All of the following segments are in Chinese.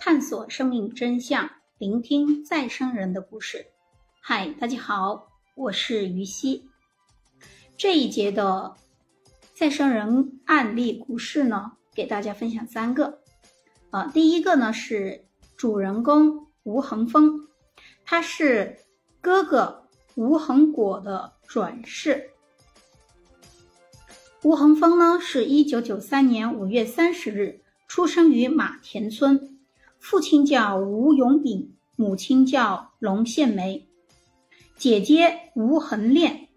探索生命真相，聆听再生人的故事。嗨，大家好，我是于西。这一节的再生人案例故事呢，给大家分享三个。呃，第一个呢是主人公吴恒峰，他是哥哥吴恒果的转世。吴恒峰呢，是一九九三年五月三十日出生于马田村，父亲叫吴永炳，母亲叫龙献梅，姐姐吴恒炼。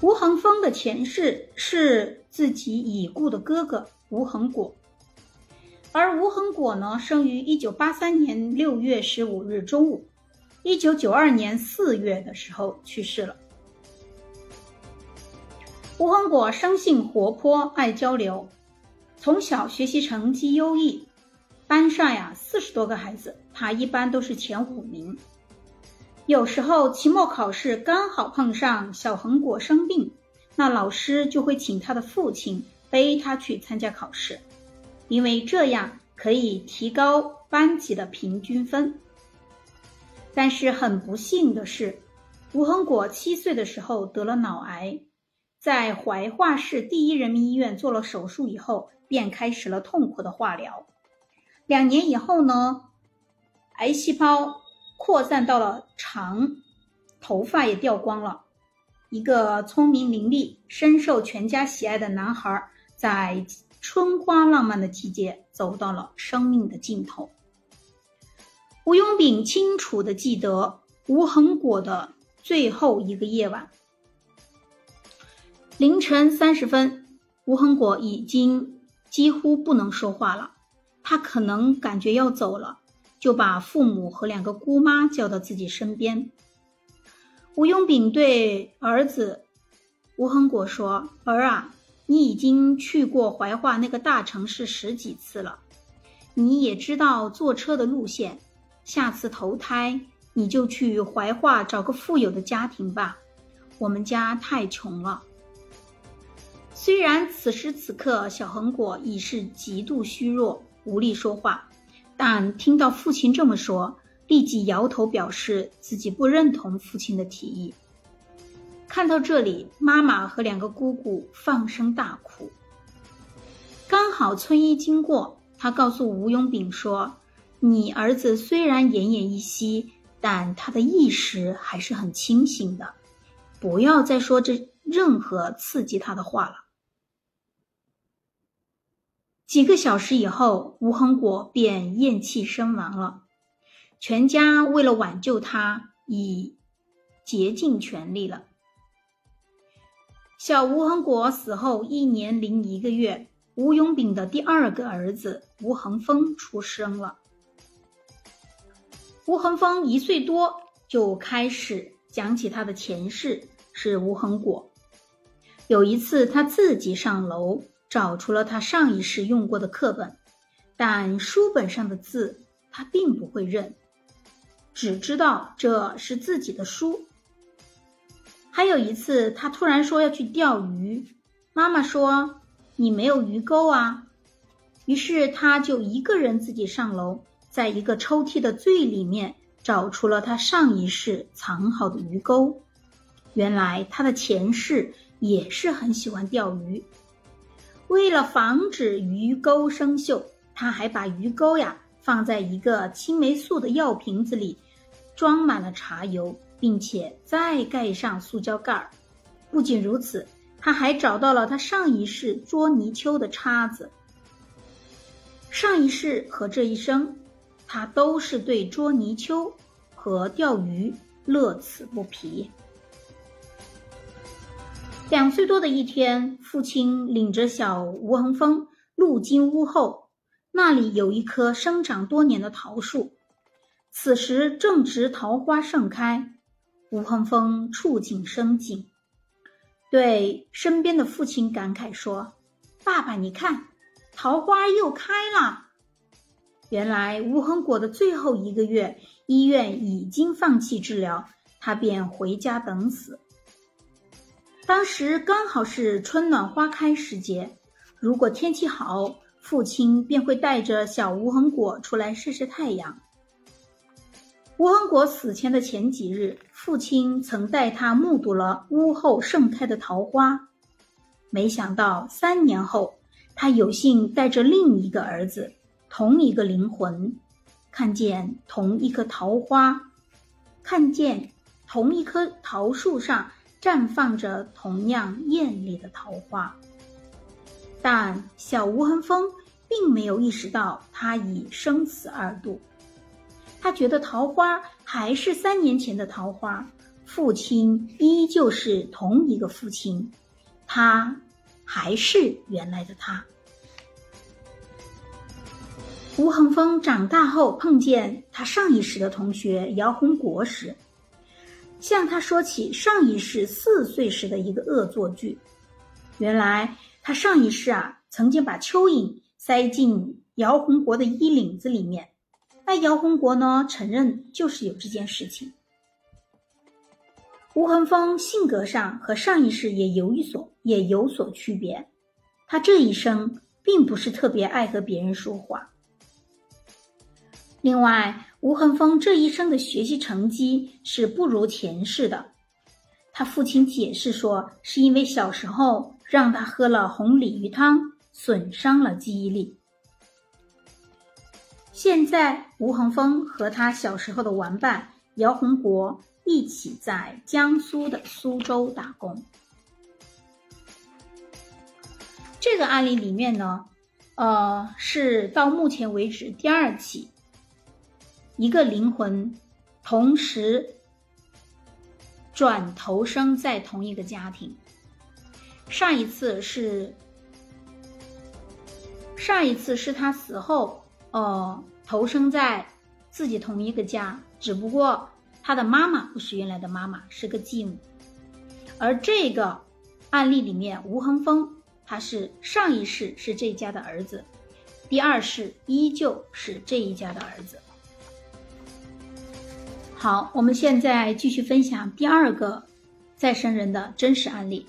吴恒峰的前世是自己已故的哥哥吴恒果，而吴恒果呢，生于一九八三年六月十五日中午，一九九二年四月的时候去世了。吴恒果生性活泼，爱交流，从小学习成绩优异，班上呀四十多个孩子，他一般都是前五名。有时候期末考试刚好碰上小恒果生病，那老师就会请他的父亲背他去参加考试，因为这样可以提高班级的平均分。但是很不幸的是，吴恒果七岁的时候得了脑癌。在怀化市第一人民医院做了手术以后，便开始了痛苦的化疗。两年以后呢，癌细胞扩散到了肠，头发也掉光了。一个聪明伶俐、深受全家喜爱的男孩，在春花浪漫的季节，走到了生命的尽头。吴永炳清楚的记得吴恒果的最后一个夜晚。凌晨三十分，吴恒果已经几乎不能说话了。他可能感觉要走了，就把父母和两个姑妈叫到自己身边。吴永炳对儿子吴恒果说：“儿啊，你已经去过怀化那个大城市十几次了，你也知道坐车的路线。下次投胎，你就去怀化找个富有的家庭吧。我们家太穷了。”虽然此时此刻小恒果已是极度虚弱，无力说话，但听到父亲这么说，立即摇头表示自己不认同父亲的提议。看到这里，妈妈和两个姑姑放声大哭。刚好村医经过，他告诉吴永炳说：“你儿子虽然奄奄一息，但他的意识还是很清醒的，不要再说这任何刺激他的话了。”几个小时以后，吴恒果便咽气身亡了。全家为了挽救他，已竭尽全力了。小吴恒果死后一年零一个月，吴永炳的第二个儿子吴恒峰出生了。吴恒峰一岁多就开始讲起他的前世是吴恒果。有一次，他自己上楼。找出了他上一世用过的课本，但书本上的字他并不会认，只知道这是自己的书。还有一次，他突然说要去钓鱼，妈妈说：“你没有鱼钩啊。”于是他就一个人自己上楼，在一个抽屉的最里面找出了他上一世藏好的鱼钩。原来他的前世也是很喜欢钓鱼。为了防止鱼钩生锈，他还把鱼钩呀放在一个青霉素的药瓶子里，装满了茶油，并且再盖上塑胶盖儿。不仅如此，他还找到了他上一世捉泥鳅的叉子。上一世和这一生，他都是对捉泥鳅和钓鱼乐此不疲。两岁多的一天，父亲领着小吴恒峰路经屋后，那里有一棵生长多年的桃树，此时正值桃花盛开。吴恒峰触景生景，对身边的父亲感慨说：“爸爸，你看，桃花又开了。”原来吴恒果的最后一个月，医院已经放弃治疗，他便回家等死。当时刚好是春暖花开时节，如果天气好，父亲便会带着小无痕果出来晒晒太阳。无痕果死前的前几日，父亲曾带他目睹了屋后盛开的桃花。没想到三年后，他有幸带着另一个儿子，同一个灵魂，看见同一棵桃花，看见同一棵桃树上绽放着同样艳丽的桃花。但小吴恒风并没有意识到他已生死二度。他觉得桃花还是三年前的桃花，父亲依旧是同一个父亲，他还是原来的他。吴恒峰长大后碰见他上一世的同学姚洪国时，向他说起上一世四岁时的一个恶作剧。原来他上一世啊，曾经把蚯蚓塞进姚洪国的衣领子里面。那姚洪国呢？承认就是有这件事情。吴恒峰性格上和上一世也有一所也有所区别，他这一生并不是特别爱和别人说话。另外，吴恒峰这一生的学习成绩是不如前世的。他父亲解释说，是因为小时候让他喝了红鲤鱼汤，损伤了记忆力。现在，吴恒峰和他小时候的玩伴姚洪国一起在江苏的苏州打工。这个案例里面呢，呃，是到目前为止第二起，一个灵魂同时转投生在同一个家庭。上一次是上一次是他死后。哦，投生在自己同一个家，只不过他的妈妈不是原来的妈妈，是个继母。而这个案例里面，吴恒峰他是上一世是这家的儿子，第二世依旧是这一家的儿子。好，我们现在继续分享第二个再生人的真实案例。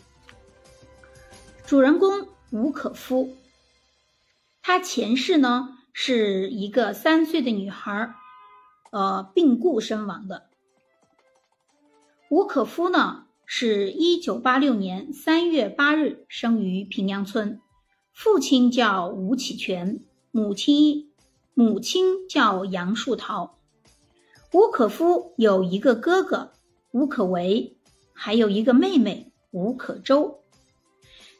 主人公吴可夫，他前世呢？是一个三岁的女孩，呃，病故身亡的。吴可夫呢，是一九八六年三月八日生于平阳村，父亲叫吴启全，母亲母亲叫杨树桃。吴可夫有一个哥哥吴可为，还有一个妹妹吴可舟。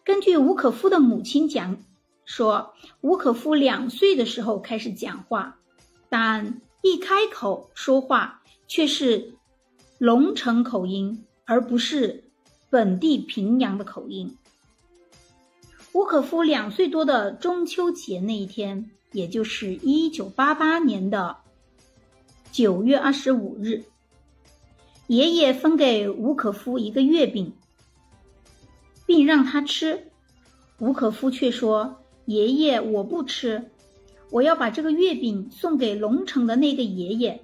根据吴可夫的母亲讲。说吴可夫两岁的时候开始讲话，但一开口说话却是龙城口音，而不是本地平阳的口音。吴可夫两岁多的中秋节那一天，也就是一九八八年的九月二十五日，爷爷分给吴可夫一个月饼，并让他吃，吴可夫却说。爷爷，我不吃，我要把这个月饼送给龙城的那个爷爷。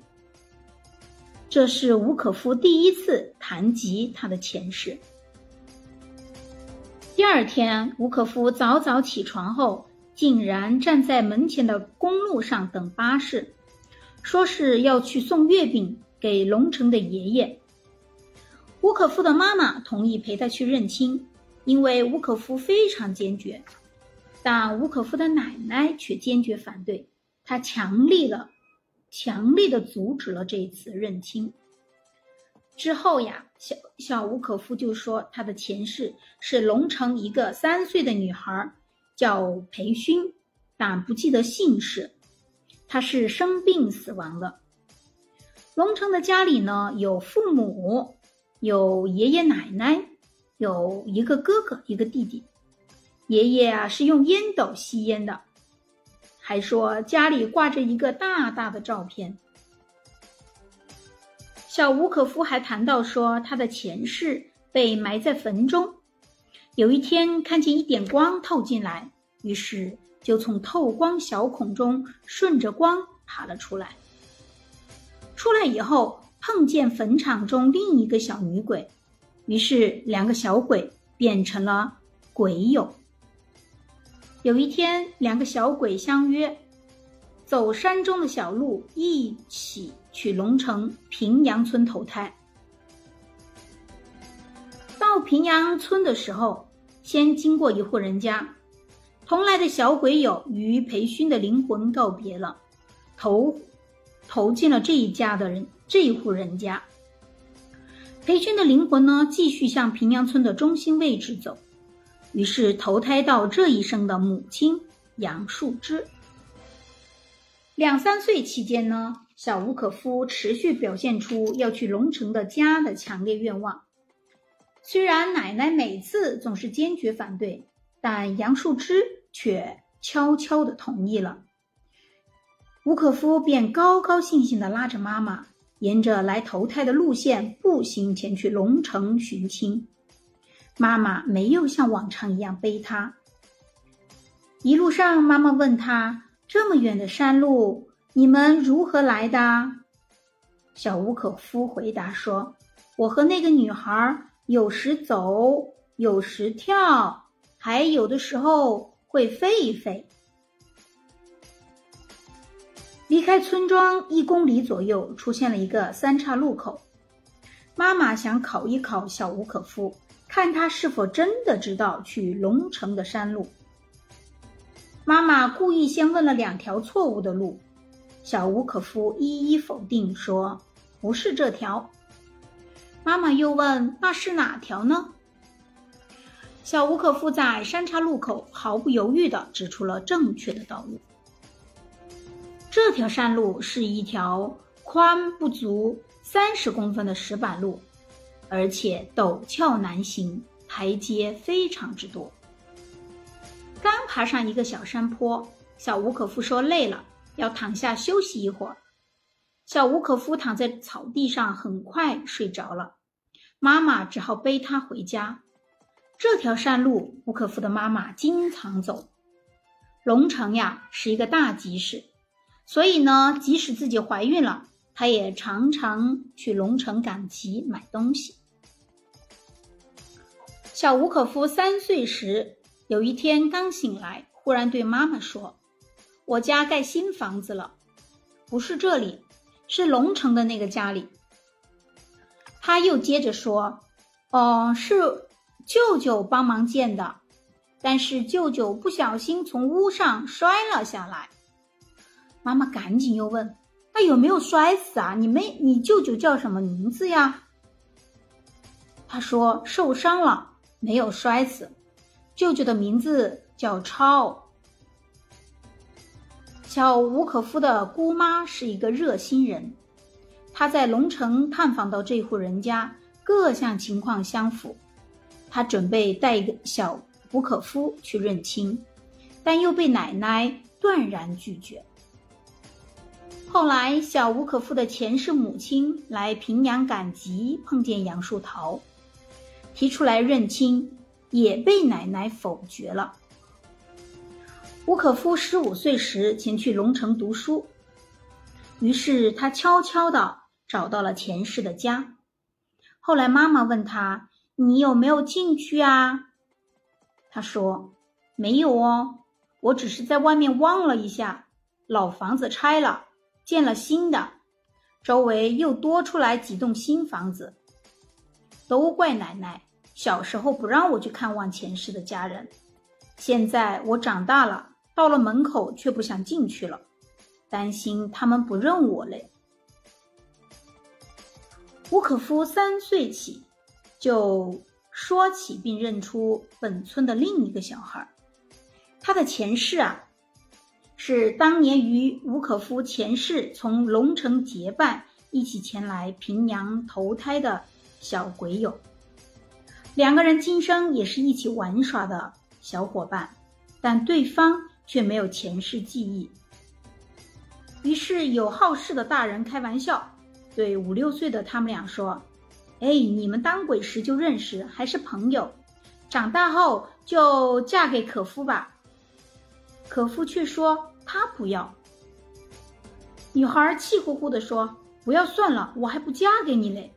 这是吴可夫第一次谈及他的前世。第二天，吴可夫早早起床后，竟然站在门前的公路上等巴士，说是要去送月饼给龙城的爷爷。吴可夫的妈妈同意陪他去认亲，因为吴可夫非常坚决。但吴可夫的奶奶却坚决反对，她强力的、强力的阻止了这一次认亲。之后呀，小小吴可夫就说，他的前世是龙城一个三岁的女孩，叫裴勋，但不记得姓氏。他是生病死亡的。龙城的家里呢，有父母，有爷爷奶奶，有一个哥哥，一个弟弟。爷爷啊是用烟斗吸烟的，还说家里挂着一个大大的照片。小吴可夫还谈到说，他的前世被埋在坟中，有一天看见一点光透进来，于是就从透光小孔中顺着光爬了出来。出来以后碰见坟场中另一个小女鬼，于是两个小鬼变成了鬼友。有一天，两个小鬼相约，走山中的小路，一起去龙城平阳村投胎。到平阳村的时候，先经过一户人家，同来的小鬼友与裴勋的灵魂告别了，投投进了这一家的人这一户人家。裴勋的灵魂呢，继续向平阳村的中心位置走。于是投胎到这一生的母亲杨树枝。两三岁期间呢，小吴可夫持续表现出要去龙城的家的强烈愿望。虽然奶奶每次总是坚决反对，但杨树枝却悄悄的同意了。吴可夫便高高兴兴的拉着妈妈，沿着来投胎的路线步行前去龙城寻亲。妈妈没有像往常一样背他。一路上，妈妈问他：“这么远的山路，你们如何来的？”小吴可夫回答说：“我和那个女孩有时走，有时跳，还有的时候会飞一飞。”离开村庄一公里左右，出现了一个三岔路口。妈妈想考一考小吴可夫。看他是否真的知道去龙城的山路。妈妈故意先问了两条错误的路，小吴可夫一一否定说不是这条。妈妈又问那是哪条呢？小吴可夫在三岔路口毫不犹豫地指出了正确的道路。这条山路是一条宽不足三十公分的石板路。而且陡峭难行，台阶非常之多。刚爬上一个小山坡，小吴可夫说累了，要躺下休息一会儿。小吴可夫躺在草地上，很快睡着了。妈妈只好背他回家。这条山路，吴可夫的妈妈经常走。龙城呀，是一个大集市，所以呢，即使自己怀孕了，她也常常去龙城赶集买东西。小吴可夫三岁时，有一天刚醒来，忽然对妈妈说：“我家盖新房子了，不是这里，是龙城的那个家里。”他又接着说：“哦，是舅舅帮忙建的，但是舅舅不小心从屋上摔了下来。”妈妈赶紧又问：“他有没有摔死啊？你没，你舅舅叫什么名字呀？”他说：“受伤了。”没有摔死，舅舅的名字叫超。小吴可夫的姑妈是一个热心人，她在龙城探访到这户人家，各项情况相符，他准备带一个小吴可夫去认亲，但又被奶奶断然拒绝。后来，小吴可夫的前世母亲来平阳赶集，碰见杨树桃。提出来认亲，也被奶奶否决了。吴可夫十五岁时前去龙城读书，于是他悄悄地找到了前世的家。后来妈妈问他：“你有没有进去啊？”他说：“没有哦，我只是在外面望了一下，老房子拆了，建了新的，周围又多出来几栋新房子，都怪奶奶。”小时候不让我去看望前世的家人，现在我长大了，到了门口却不想进去了，担心他们不认我嘞。吴可夫三岁起就说起并认出本村的另一个小孩，他的前世啊，是当年与吴可夫前世从龙城结伴一起前来平阳投胎的小鬼友。两个人今生也是一起玩耍的小伙伴，但对方却没有前世记忆。于是有好事的大人开玩笑，对五六岁的他们俩说：“哎，你们当鬼时就认识，还是朋友，长大后就嫁给可夫吧。”可夫却说他不要。女孩气呼呼地说：“不要算了，我还不嫁给你嘞。”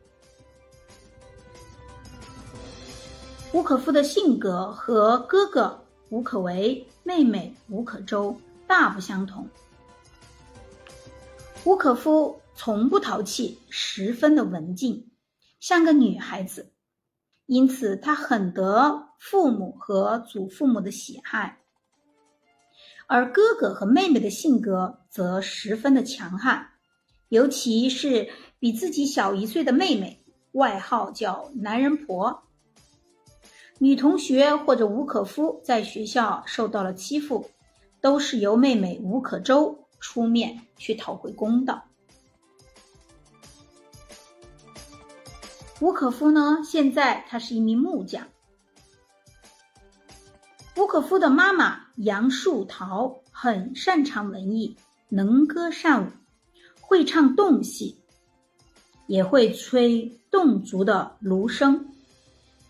吴可夫的性格和哥哥吴可为，妹妹吴可周，大不相同。吴可夫从不淘气，十分的文静，像个女孩子，因此他很得父母和祖父母的喜爱。而哥哥和妹妹的性格则十分的强悍，尤其是比自己小一岁的妹妹，外号叫“男人婆”。女同学或者吴可夫在学校受到了欺负，都是由妹妹吴可周出面去讨回公道。吴可夫呢，现在他是一名木匠。吴可夫的妈妈杨树桃很擅长文艺，能歌善舞，会唱洞戏，也会吹侗族的芦笙，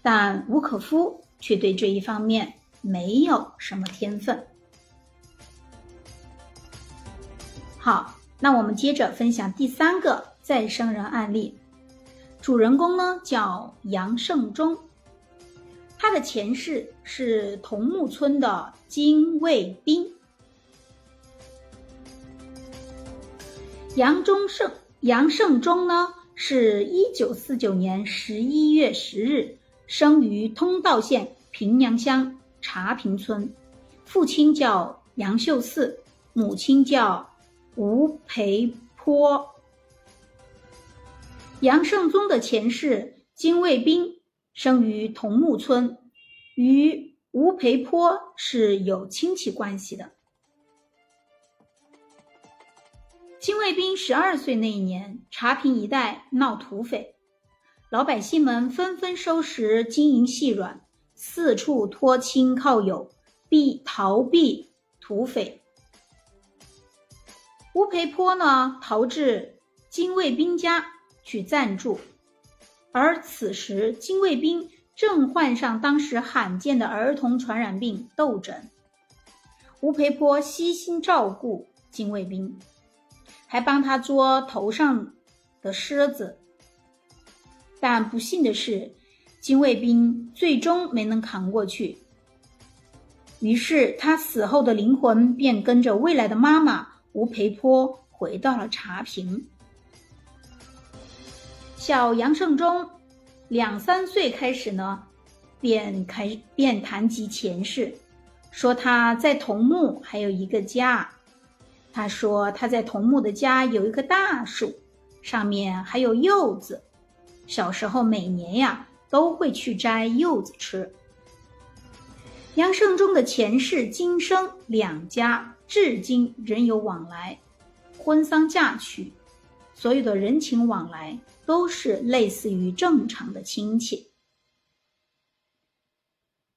但吴可夫却对这一方面没有什么天分。好，那我们接着分享第三个再生人案例，主人公呢叫杨胜忠。他的前世是桐木村的精卫兵。杨忠胜、杨胜忠呢，是一九四九年十一月十日生于通道县平阳乡茶坪村，父亲叫杨秀四，母亲叫吴培坡。杨胜宗的前世金卫兵。生于桐木村，与吴培坡是有亲戚关系的。金卫兵十二岁那一年，茶坪一带闹土匪，老百姓们纷纷收拾金银细软，四处托亲靠友，避逃避土匪。吴培坡呢，逃至金卫兵家去暂住。而此时，金卫兵正患上当时罕见的儿童传染病——痘疹。吴培坡悉心照顾金卫兵，还帮他捉头上的虱子。但不幸的是，金卫兵最终没能扛过去。于是，他死后的灵魂便跟着未来的妈妈吴培坡回到了茶坪。小杨胜忠两三岁开始呢，便开便谈及前世，说他在桐木还有一个家。他说他在桐木的家有一棵大树，上面还有柚子。小时候每年呀都会去摘柚子吃。杨胜忠的前世今生两家至今仍有往来，婚丧嫁娶。所有的人情往来都是类似于正常的亲戚。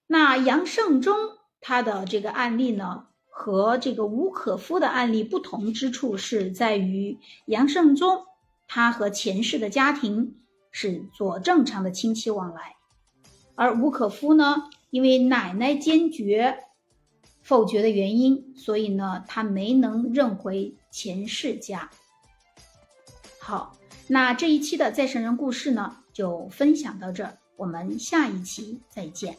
那杨胜忠他的这个案例呢，和这个吴可夫的案例不同之处是在于，杨胜忠他和前世的家庭是做正常的亲戚往来，而吴可夫呢，因为奶奶坚决否决的原因，所以呢，他没能认回前世家。好，那这一期的再生人故事呢，就分享到这儿，我们下一期再见。